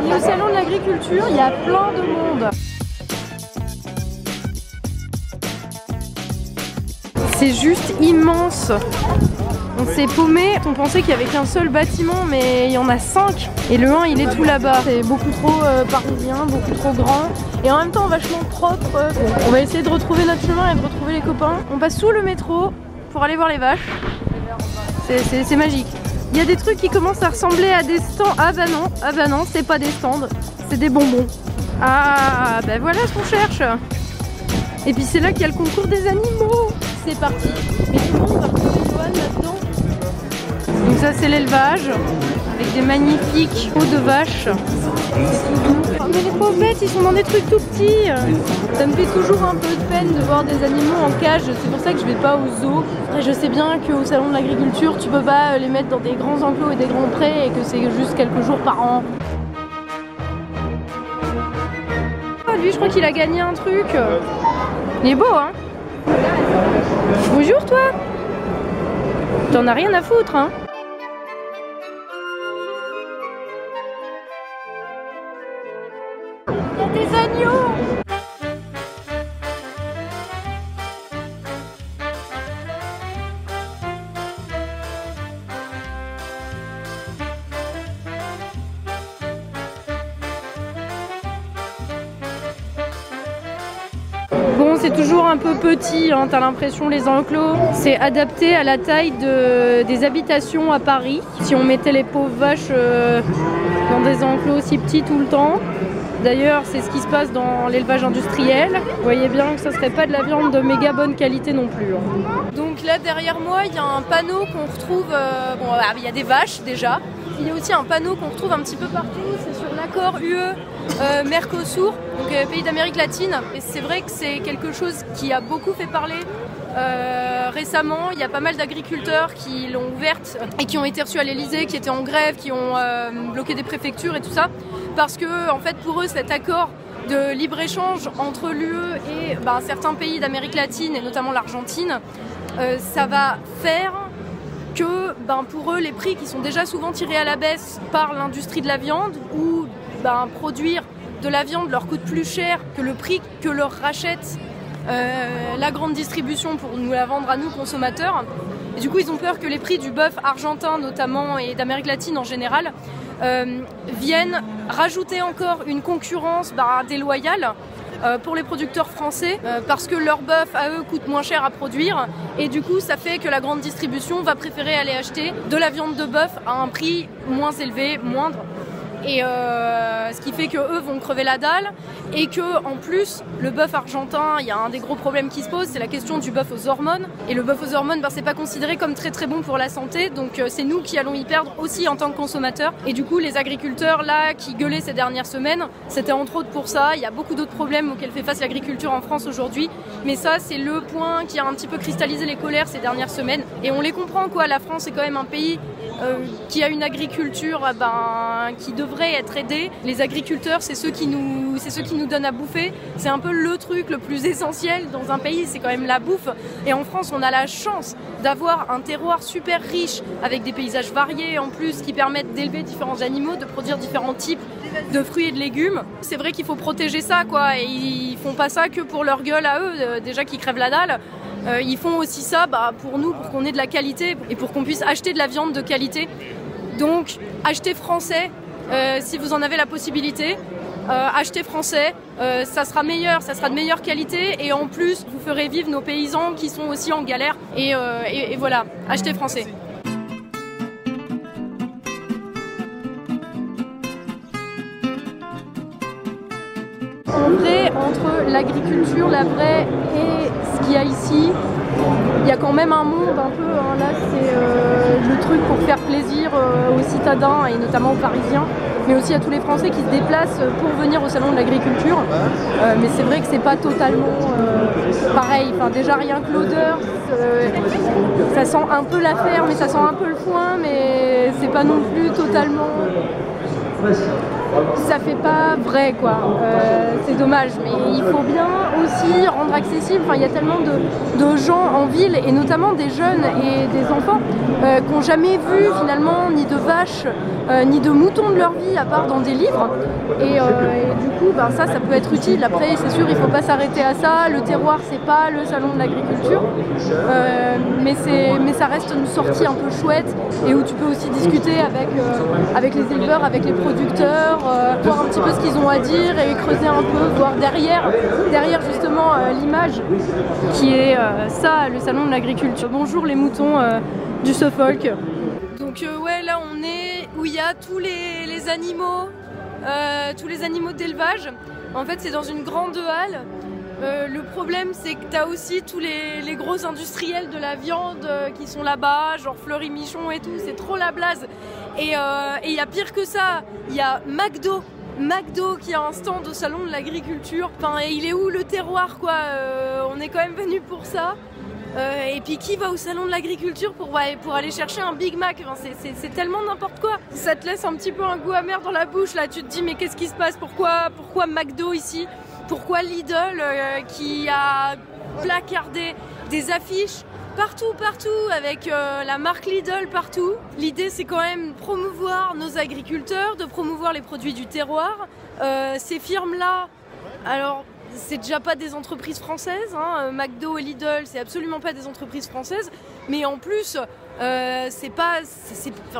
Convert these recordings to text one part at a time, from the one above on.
Au salon de l'agriculture, il y a plein de monde. C'est juste immense. On s'est paumé, on pensait qu'il y avait qu'un seul bâtiment, mais il y en a cinq. Et le 1, il est tout là-bas. C'est beaucoup trop euh, parisien, beaucoup trop grand. Et en même temps, vachement propre. On va essayer de retrouver notre chemin et de retrouver les copains. On passe sous le métro pour aller voir les vaches. C'est magique. Il y a des trucs qui commencent à ressembler à des stands. Ah bah non, ah bah non, c'est pas des stands, c'est des bonbons. Ah bah voilà ce qu'on cherche. Et puis c'est là qu'il y a le concours des animaux. C'est parti. Mais tout le monde va Johan là-dedans. Donc ça c'est l'élevage avec des magnifiques peaux de vaches. Oh, mais les pauvres ils sont dans des trucs tout petits. Ça me fait toujours un peu de voir des animaux en cage. C'est pour ça que je vais pas au zoo. Après, je sais bien qu'au salon de l'agriculture, tu peux pas les mettre dans des grands enclos et des grands prés et que c'est juste quelques jours par an. Ah, lui, je crois qu'il a gagné un truc. Il est beau, hein Bonjour, toi T'en as rien à foutre, hein c'est toujours un peu petit, hein, t'as l'impression, les enclos. C'est adapté à la taille de- des habitations à Paris. Si on mettait les pauvres vaches euh, dans des enclos aussi petits tout le temps. D'ailleurs, c'est ce qui se passe dans l'élevage industriel. Vous voyez bien que ça serait pas de la viande de méga bonne qualité non plus. hein. Donc là, derrière moi, il y a un panneau qu'on retrouve. euh, bon, ah, il y a des vaches déjà. Il y a aussi un panneau qu'on retrouve un petit peu partout. L'accord UE euh, Mercosur, donc euh, pays d'Amérique latine. Et c'est vrai que c'est quelque chose qui a beaucoup fait parler. euh, récemment, il y a pas mal d'agriculteurs qui l'ont ouverte et qui ont été reçus à l'Elysée, qui étaient en grève, qui ont bloqué des préfectures et tout ça, parce que en fait pour eux cet accord de libre-échange entre l'UE et ben, certains pays d'Amérique latine et notamment l'Argentine, ça va faire que ben, pour eux, les prix qui sont déjà souvent tirés à la baisse par l'industrie de la viande, ou ben, produire de la viande leur coûte plus cher que le prix que leur rachète euh, la grande distribution pour nous la vendre à nous consommateurs. Et du coup, ils ont peur que les prix du bœuf argentin notamment et d'Amérique latine en général euh, viennent rajouter encore une concurrence bah, déloyale euh, pour les producteurs français parce que leur bœuf à eux coûte moins cher à produire et du coup ça fait que la grande distribution va préférer aller acheter de la viande de bœuf à un prix moins élevé, moindre et euh, ce qui fait que eux vont crever la dalle et que en plus le bœuf argentin, il y a un des gros problèmes qui se posent, c'est la question du bœuf aux hormones. Et le bœuf aux hormones, ben, c'est pas considéré comme très très bon pour la santé, donc euh, c'est nous qui allons y perdre aussi en tant que consommateurs. Et du coup, les agriculteurs là qui gueulaient ces dernières semaines, c'était entre autres pour ça. Il y a beaucoup d'autres problèmes auxquels fait face l'agriculture en France aujourd'hui, mais ça c'est le point qui a un petit peu cristallisé les colères ces dernières semaines. Et on les comprend quoi. La France est quand même un pays qui a une agriculture euh, ben, qui devrait être aidée. Les agriculteurs, c'est ceux qui nous, ceux qui nous donnent à bouffer. C'est un peu le truc le plus essentiel dans un pays, c'est quand même la bouffe. Et en France, on a la chance d'avoir un terroir super riche avec des paysages variés en plus qui permettent d'élever différents animaux, de produire différents types de fruits et de légumes. C'est vrai qu'il faut protéger ça, quoi. Et ils font pas ça que pour leur gueule à eux, euh, déjà qui crèvent la dalle. Euh, ils font aussi ça bah, pour nous, pour qu'on ait de la qualité et pour qu'on puisse acheter de la viande de qualité. Donc, achetez français euh, si vous en avez la possibilité. Euh, achetez français, ça sera meilleur, ça sera de meilleure qualité et en plus, vous ferez vivre nos paysans qui sont aussi en galère. Et, et- et voilà, achetez français. En vrai, entre l'agriculture, la vraie et ce qu'il y a ici, il y a quand même un monde un peu. hein. Là, c'est euh, le truc pour faire plaisir euh, aux citadins et notamment aux Parisiens, mais aussi à tous les Français qui se déplacent pour venir au salon de l'agriculture. Euh, mais c'est vrai que c'est pas totalement pareil. Enfin, déjà rien que l'odeur, ça sent un peu la ferme, mais ça sent un peu le foin, mais c'est pas non plus totalement ça fait pas vrai quoi. Euh, c'est dommage, mais il faut bien aussi rendre accessible. Enfin, il y a tellement de, gens en ville et notamment des jeunes et des enfants euh, qui n'ont jamais vu finalement ni de vaches euh, ni de moutons de leur vie à part dans des livres. Et, du coup, ben, ça, ça peut être utile. Après, c'est sûr, il faut pas s'arrêter à ça. Le terroir, c'est pas le salon de l'agriculture, mais mais ça reste une sortie un peu chouette et où tu peux aussi discuter avec avec les éleveurs, avec les producteurs euh, voir un petit peu ce qu'ils ont à dire et creuser un peu, voir derrière, derrière justement euh, l'image qui est euh, ça, le salon de l'agriculture. Bonjour les moutons du Suffolk. Donc ouais, là on est où il y a tous les, animaux, tous les animaux d'élevage. En fait, c'est dans une grande halle. le problème, c'est que tu as aussi tous les, gros industriels de la viande qui sont là-bas, genre Fleury Michon et tout, c'est trop la blase. Euh, et il y a pire que ça, il y a McDo. McDo qui a un stand au salon de l'agriculture. Enfin, il est où le terroir quoi euh, On est quand même venu pour ça. Euh, et puis qui va au salon de l'agriculture pour, aller chercher un Big Mac C'est tellement n'importe quoi. Ça te laisse un petit peu un goût amer dans la bouche. Là, tu te dis mais qu'est-ce qui se passe? Pourquoi, pourquoi McDo ici? Pourquoi Lidl qui a placardé des affiches partout, partout, avec euh, la marque Lidl partout. L'idée, c'est quand même promouvoir nos agriculteurs, de promouvoir les produits du terroir. Euh, ces firmes-là, alors, c'est déjà pas des entreprises françaises. Hein. McDo et Lidl, c'est absolument pas des entreprises françaises. Mais en plus, euh, c'est pas,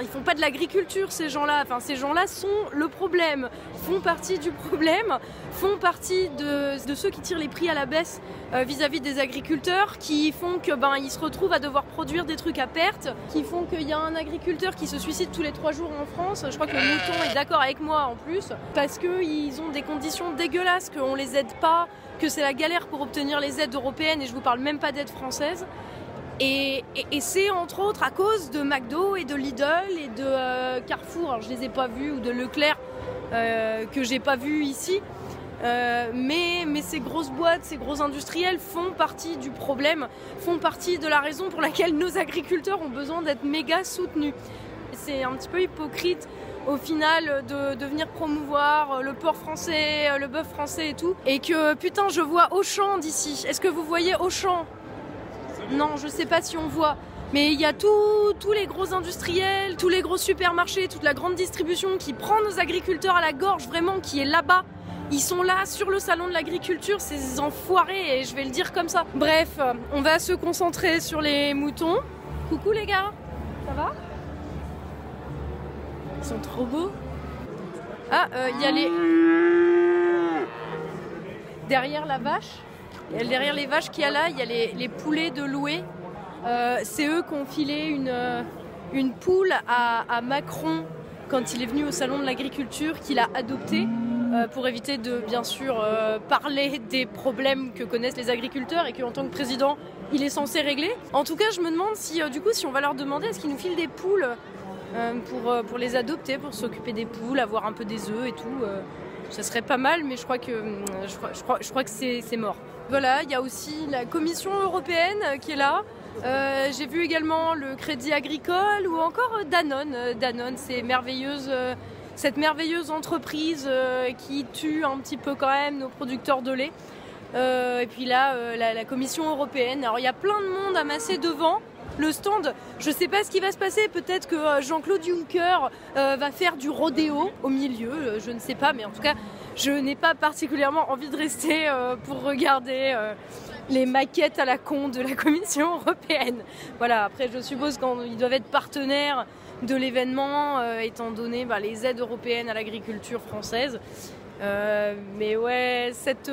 ils font pas de l'agriculture ces gens-là. Enfin, ces gens-là sont le problème, font partie du problème, font partie de, ceux qui tirent les prix à la baisse euh, vis-à-vis des agriculteurs, qui font que ben ils se retrouvent à devoir produire des trucs à perte, qui font qu'il y a un agriculteur qui se suicide tous les trois jours en France. Je crois que le mouton est d'accord avec moi en plus, parce qu'ils ont des conditions dégueulasses, qu'on les aide pas, que c'est la galère pour obtenir les aides européennes, et je vous parle même pas d'aides françaises. Et, c'est entre autres à cause de McDo et de Lidl et de euh, Carrefour, alors je les ai pas vus, ou de Leclerc euh, que j'ai pas vu ici. Euh, mais, ces grosses boîtes, ces gros industriels font partie du problème, font partie de la raison pour laquelle nos agriculteurs ont besoin d'être méga soutenus. C'est un petit peu hypocrite au final de, de, venir promouvoir le porc français, le bœuf français et tout. Et que putain, je vois Auchan d'ici. Est-ce que vous voyez Auchan? Non, je sais pas si on voit. Mais il y a tous les gros industriels, tous les gros supermarchés, toute la grande distribution qui prend nos agriculteurs à la gorge, vraiment, qui est là-bas. Ils sont là sur le salon de l'agriculture, ces enfoirés, et je vais le dire comme ça. Bref, on va se concentrer sur les moutons. Coucou les gars, ça va? Ils sont trop beaux. Ah, euh, il y a les... Derrière la vache, derrière les vaches qu'il y a là, il y a les, poulets de louer. Euh, c'est eux qui ont filé une, euh, poule à, Macron quand il est venu au salon de l'agriculture, qu'il a adopté euh, pour éviter de bien sûr parler des problèmes que connaissent les agriculteurs et qu'en tant que président il est censé régler. En tout cas, je me demande si du coup si on va leur demander est-ce qu'ils nous filent des poules pour, pour les adopter, pour s'occuper des poules, avoir un peu des œufs et tout. Ça serait pas mal, mais je crois que, que c'est mort. Voilà, il y a aussi la Commission européenne qui est là. Euh, j'ai vu également le Crédit Agricole ou encore Danone. Euh, Danone, c'est merveilleuse, euh, cette merveilleuse entreprise qui tue un petit peu quand même nos producteurs de lait. et puis là, la, la, Commission européenne. Alors il y a plein de monde amassé devant le stand. Je ne sais pas ce qui va se passer. Peut-être que Jean-Claude Juncker va faire du rodéo au milieu. Je ne sais pas, mais en tout cas, je n'ai pas particulièrement envie de rester euh, pour regarder euh, les maquettes à la con de la Commission européenne. Voilà, après je suppose qu'ils doivent être partenaires de l'événement, euh, étant donné bah, les aides européennes à l'agriculture française. mais ouais, cette,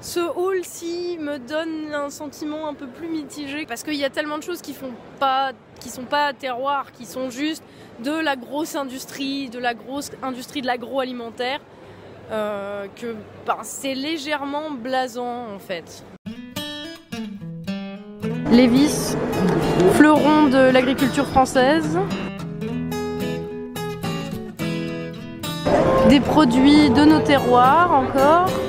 ce hall-ci me donne un sentiment un peu plus mitigé parce qu'il y a tellement de choses qui font pas, qui sont pas terroir, qui sont juste de la grosse industrie, de la grosse industrie de l'agroalimentaire. Euh, que ben, c'est légèrement blasant en fait. Lévis, fleuron de l'agriculture française. Des produits de nos terroirs encore.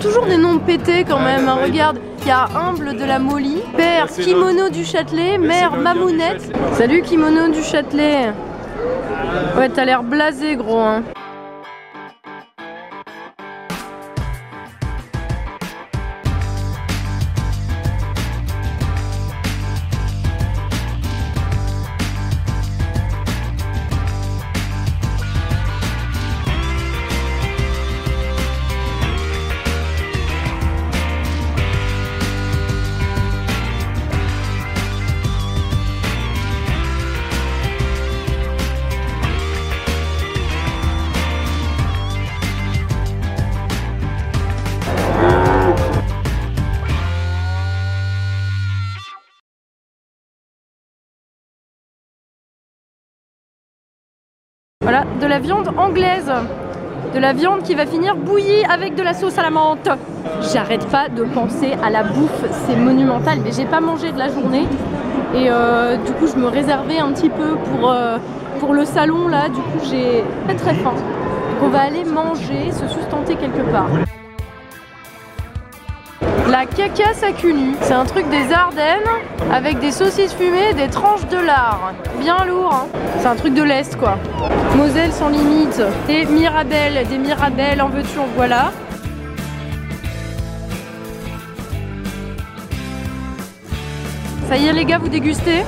Toujours des noms pétés quand même. hein. Regarde, il y a Humble de la Molly, Père Kimono du Châtelet, Mère Mamounette. Salut Kimono du Châtelet. Ouais, t'as l'air blasé, gros. Hein. Voilà, de la viande anglaise. De la viande qui va finir bouillie avec de la sauce à la menthe. J'arrête pas de penser à la bouffe, c'est monumental. Mais j'ai pas mangé de la journée. Et euh, du coup, je me réservais un petit peu pour, euh, pour le salon là. Du coup, j'ai très très faim. Donc, on va aller manger, se sustenter quelque part. La cacasse à c'est un truc des Ardennes avec des saucisses fumées, des tranches de lard. Bien lourd, hein. c'est un truc de l'Est quoi. Moselle sans limite, des Mirabelles, des Mirabelles en veux-tu, en voilà. Ça y est les gars, vous dégustez?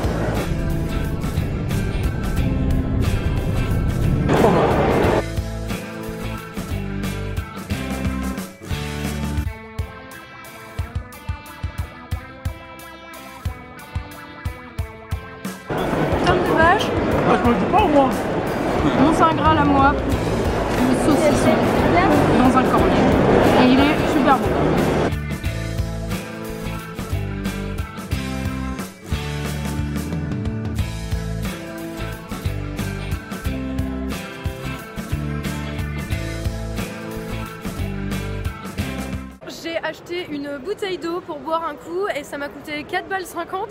Bouteille d'eau pour boire un coup et ça m'a coûté 4 balles 50.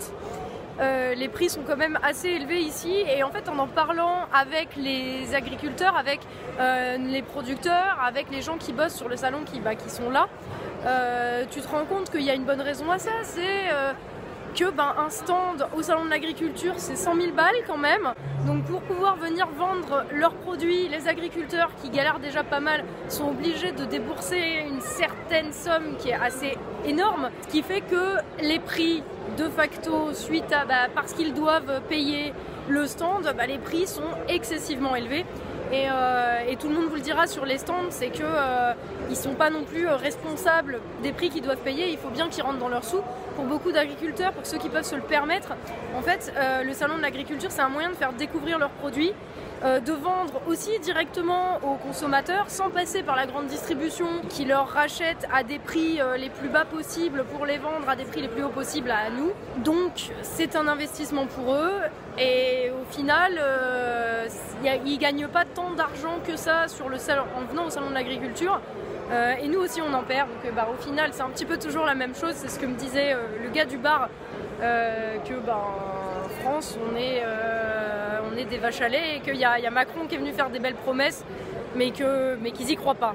Euh, les prix sont quand même assez élevés ici et en fait en en parlant avec les agriculteurs, avec euh, les producteurs, avec les gens qui bossent sur le salon qui, bah, qui sont là, euh, tu te rends compte qu'il y a une bonne raison à ça, c'est que ben, un stand au salon de l'agriculture c'est 100 000 balles quand même. Donc pour pouvoir venir vendre leurs produits, les agriculteurs qui galèrent déjà pas mal sont obligés de débourser une certaine somme qui est assez énorme, ce qui fait que les prix de facto suite à bah, parce qu'ils doivent payer le stand, bah, les prix sont excessivement élevés. Et, euh, tout le monde vous le dira sur les stands, c'est que euh, ils sont pas non plus euh, responsables des prix qu'ils doivent payer. Il faut bien qu'ils rentrent dans leurs sous. Pour beaucoup d'agriculteurs, pour ceux qui peuvent se le permettre, en fait, euh, le salon de l'agriculture, c'est un moyen de faire découvrir leurs produits, euh, de vendre aussi directement aux consommateurs, sans passer par la grande distribution qui leur rachète à des prix les plus bas possibles pour les vendre à des prix les plus hauts possibles à nous. Donc, c'est un investissement pour eux. Et au final, ils gagnent pas tant d'argent que ça sur le salon, en venant au salon de l'agriculture. Euh, et nous aussi on en perd. Donc euh, bah, au final c'est un petit peu toujours la même chose. C'est ce que me disait euh, le gars du bar euh, que bah, en France on est, on est des vaches à lait et qu'il y, y a Macron qui est venu faire des belles promesses mais que mais qu'ils y croient pas.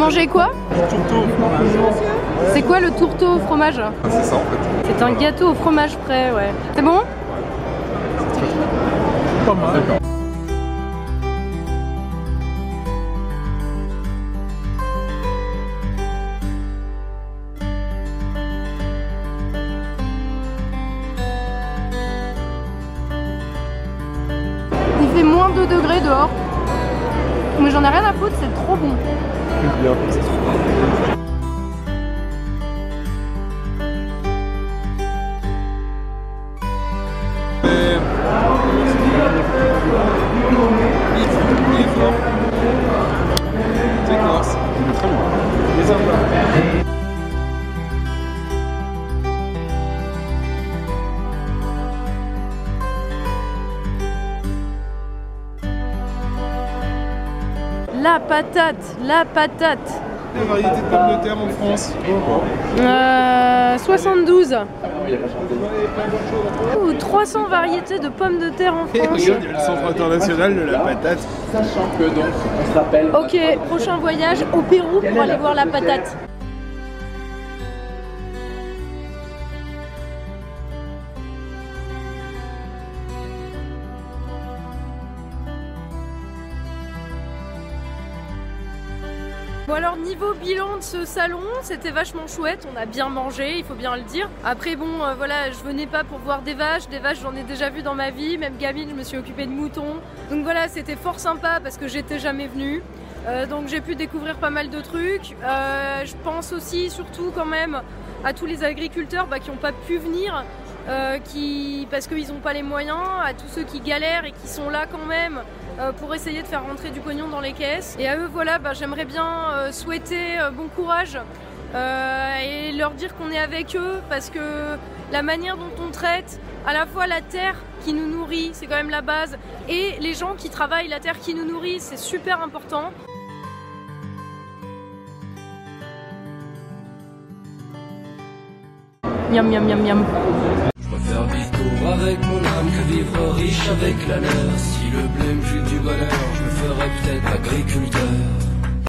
Mangez quoi Tourteau. C'est quoi le tourteau au fromage C'est ça en fait. C'est un gâteau au fromage frais, ouais. C'est bon Pas mal. Mais j'en ai rien à foutre, c'est trop bon. C'est trop. Patate, la patate. La variété de pommes de terre en France Euh, 72. Ouh, 300 variétés de pommes de terre en France. Regarde, il y a le centre international de la patate. Sachant que donc on se rappelle. Ok, prochain voyage au Pérou pour aller voir la patate. Bon alors niveau bilan de ce salon, c'était vachement chouette, on a bien mangé, il faut bien le dire. Après bon euh, voilà, je venais pas pour voir des vaches, des vaches j'en ai déjà vu dans ma vie, même gamine je me suis occupée de moutons. Donc voilà, c'était fort sympa parce que j'étais jamais venue. Euh, donc j'ai pu découvrir pas mal de trucs. Euh, je pense aussi surtout quand même à tous les agriculteurs bah, qui n'ont pas pu venir qui, parce qu'ils n'ont pas les moyens, à tous ceux qui galèrent et qui sont là quand même pour essayer de faire rentrer du pognon dans les caisses. Et à eux, voilà, bah, j'aimerais bien euh, souhaiter euh, bon courage euh, et leur dire qu'on est avec eux parce que la manière dont on traite à la fois la terre qui nous nourrit, c'est quand même la base, et les gens qui travaillent la terre qui nous nourrit, c'est super important. Miam miam miam miam. Le blé me fut du bonheur, je me ferais peut-être agriculteur.